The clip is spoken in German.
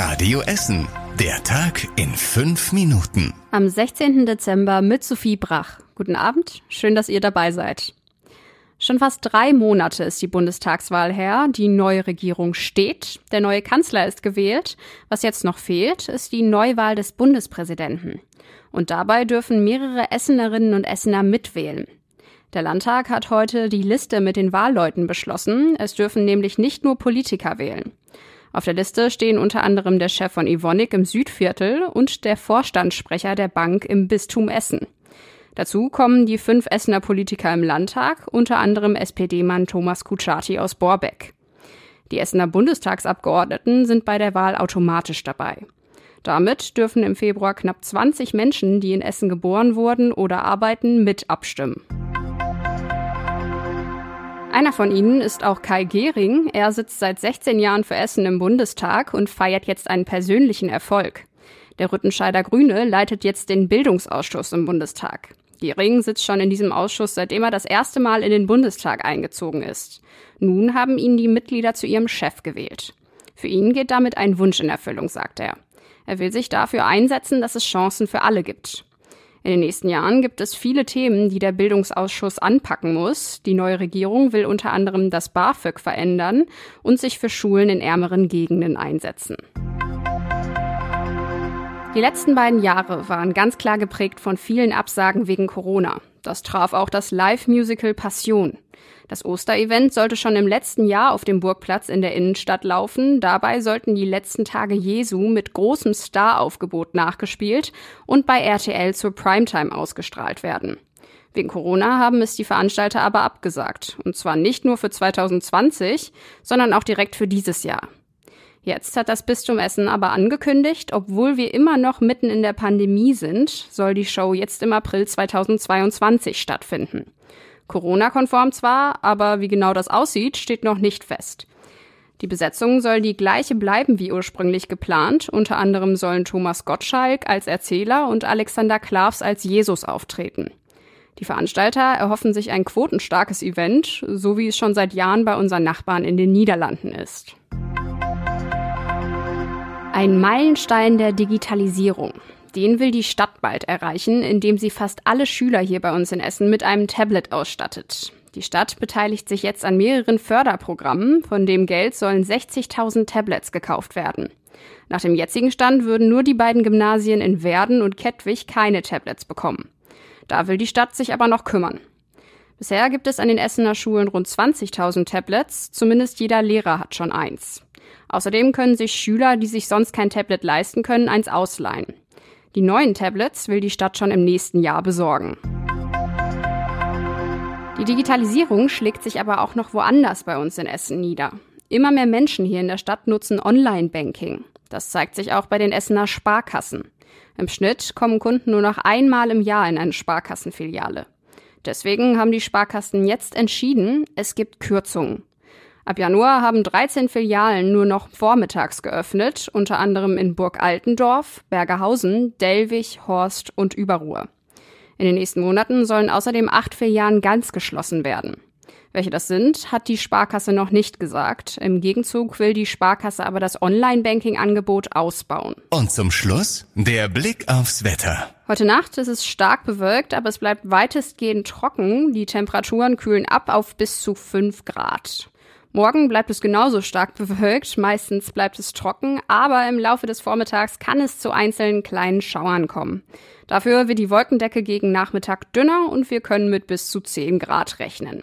Radio Essen. Der Tag in fünf Minuten. Am 16. Dezember mit Sophie Brach. Guten Abend, schön, dass ihr dabei seid. Schon fast drei Monate ist die Bundestagswahl her. Die neue Regierung steht. Der neue Kanzler ist gewählt. Was jetzt noch fehlt, ist die Neuwahl des Bundespräsidenten. Und dabei dürfen mehrere Essenerinnen und Essener mitwählen. Der Landtag hat heute die Liste mit den Wahlleuten beschlossen. Es dürfen nämlich nicht nur Politiker wählen. Auf der Liste stehen unter anderem der Chef von Evonik im Südviertel und der Vorstandssprecher der Bank im Bistum Essen. Dazu kommen die fünf Essener Politiker im Landtag, unter anderem SPD-Mann Thomas Kutschaty aus Borbeck. Die Essener Bundestagsabgeordneten sind bei der Wahl automatisch dabei. Damit dürfen im Februar knapp 20 Menschen, die in Essen geboren wurden oder arbeiten, mit abstimmen. Einer von ihnen ist auch Kai Gehring. Er sitzt seit 16 Jahren für Essen im Bundestag und feiert jetzt einen persönlichen Erfolg. Der Rüttenscheider Grüne leitet jetzt den Bildungsausschuss im Bundestag. Gehring sitzt schon in diesem Ausschuss, seitdem er das erste Mal in den Bundestag eingezogen ist. Nun haben ihn die Mitglieder zu ihrem Chef gewählt. Für ihn geht damit ein Wunsch in Erfüllung, sagt er. Er will sich dafür einsetzen, dass es Chancen für alle gibt. In den nächsten Jahren gibt es viele Themen, die der Bildungsausschuss anpacken muss. Die neue Regierung will unter anderem das BAföG verändern und sich für Schulen in ärmeren Gegenden einsetzen. Die letzten beiden Jahre waren ganz klar geprägt von vielen Absagen wegen Corona. Das traf auch das Live-Musical Passion. Das Osterevent sollte schon im letzten Jahr auf dem Burgplatz in der Innenstadt laufen. Dabei sollten die letzten Tage Jesu mit großem Staraufgebot nachgespielt und bei RTL zur Primetime ausgestrahlt werden. Wegen Corona haben es die Veranstalter aber abgesagt. Und zwar nicht nur für 2020, sondern auch direkt für dieses Jahr. Jetzt hat das Bistum Essen aber angekündigt, obwohl wir immer noch mitten in der Pandemie sind, soll die Show jetzt im April 2022 stattfinden. Corona-konform zwar, aber wie genau das aussieht, steht noch nicht fest. Die Besetzung soll die gleiche bleiben wie ursprünglich geplant. Unter anderem sollen Thomas Gottschalk als Erzähler und Alexander Klavs als Jesus auftreten. Die Veranstalter erhoffen sich ein quotenstarkes Event, so wie es schon seit Jahren bei unseren Nachbarn in den Niederlanden ist. Ein Meilenstein der Digitalisierung. Den will die Stadt bald erreichen, indem sie fast alle Schüler hier bei uns in Essen mit einem Tablet ausstattet. Die Stadt beteiligt sich jetzt an mehreren Förderprogrammen, von dem Geld sollen 60.000 Tablets gekauft werden. Nach dem jetzigen Stand würden nur die beiden Gymnasien in Werden und Kettwig keine Tablets bekommen. Da will die Stadt sich aber noch kümmern. Bisher gibt es an den Essener Schulen rund 20.000 Tablets, zumindest jeder Lehrer hat schon eins. Außerdem können sich Schüler, die sich sonst kein Tablet leisten können, eins ausleihen. Die neuen Tablets will die Stadt schon im nächsten Jahr besorgen. Die Digitalisierung schlägt sich aber auch noch woanders bei uns in Essen nieder. Immer mehr Menschen hier in der Stadt nutzen Online-Banking. Das zeigt sich auch bei den Essener Sparkassen. Im Schnitt kommen Kunden nur noch einmal im Jahr in eine Sparkassenfiliale. Deswegen haben die Sparkassen jetzt entschieden, es gibt Kürzungen. Ab Januar haben 13 Filialen nur noch vormittags geöffnet, unter anderem in Burg Altendorf, Bergerhausen, Dellwig, Horst und Überruhr. In den nächsten Monaten sollen außerdem acht Filialen ganz geschlossen werden. Welche das sind, hat die Sparkasse noch nicht gesagt. Im Gegenzug will die Sparkasse aber das Online-Banking-Angebot ausbauen. Und zum Schluss der Blick aufs Wetter. Heute Nacht ist es stark bewölkt, aber es bleibt weitestgehend trocken. Die Temperaturen kühlen ab auf bis zu 5 Grad. Morgen bleibt es genauso stark bewölkt, meistens bleibt es trocken, aber im Laufe des Vormittags kann es zu einzelnen kleinen Schauern kommen. Dafür wird die Wolkendecke gegen Nachmittag dünner und wir können mit bis zu 10 Grad rechnen.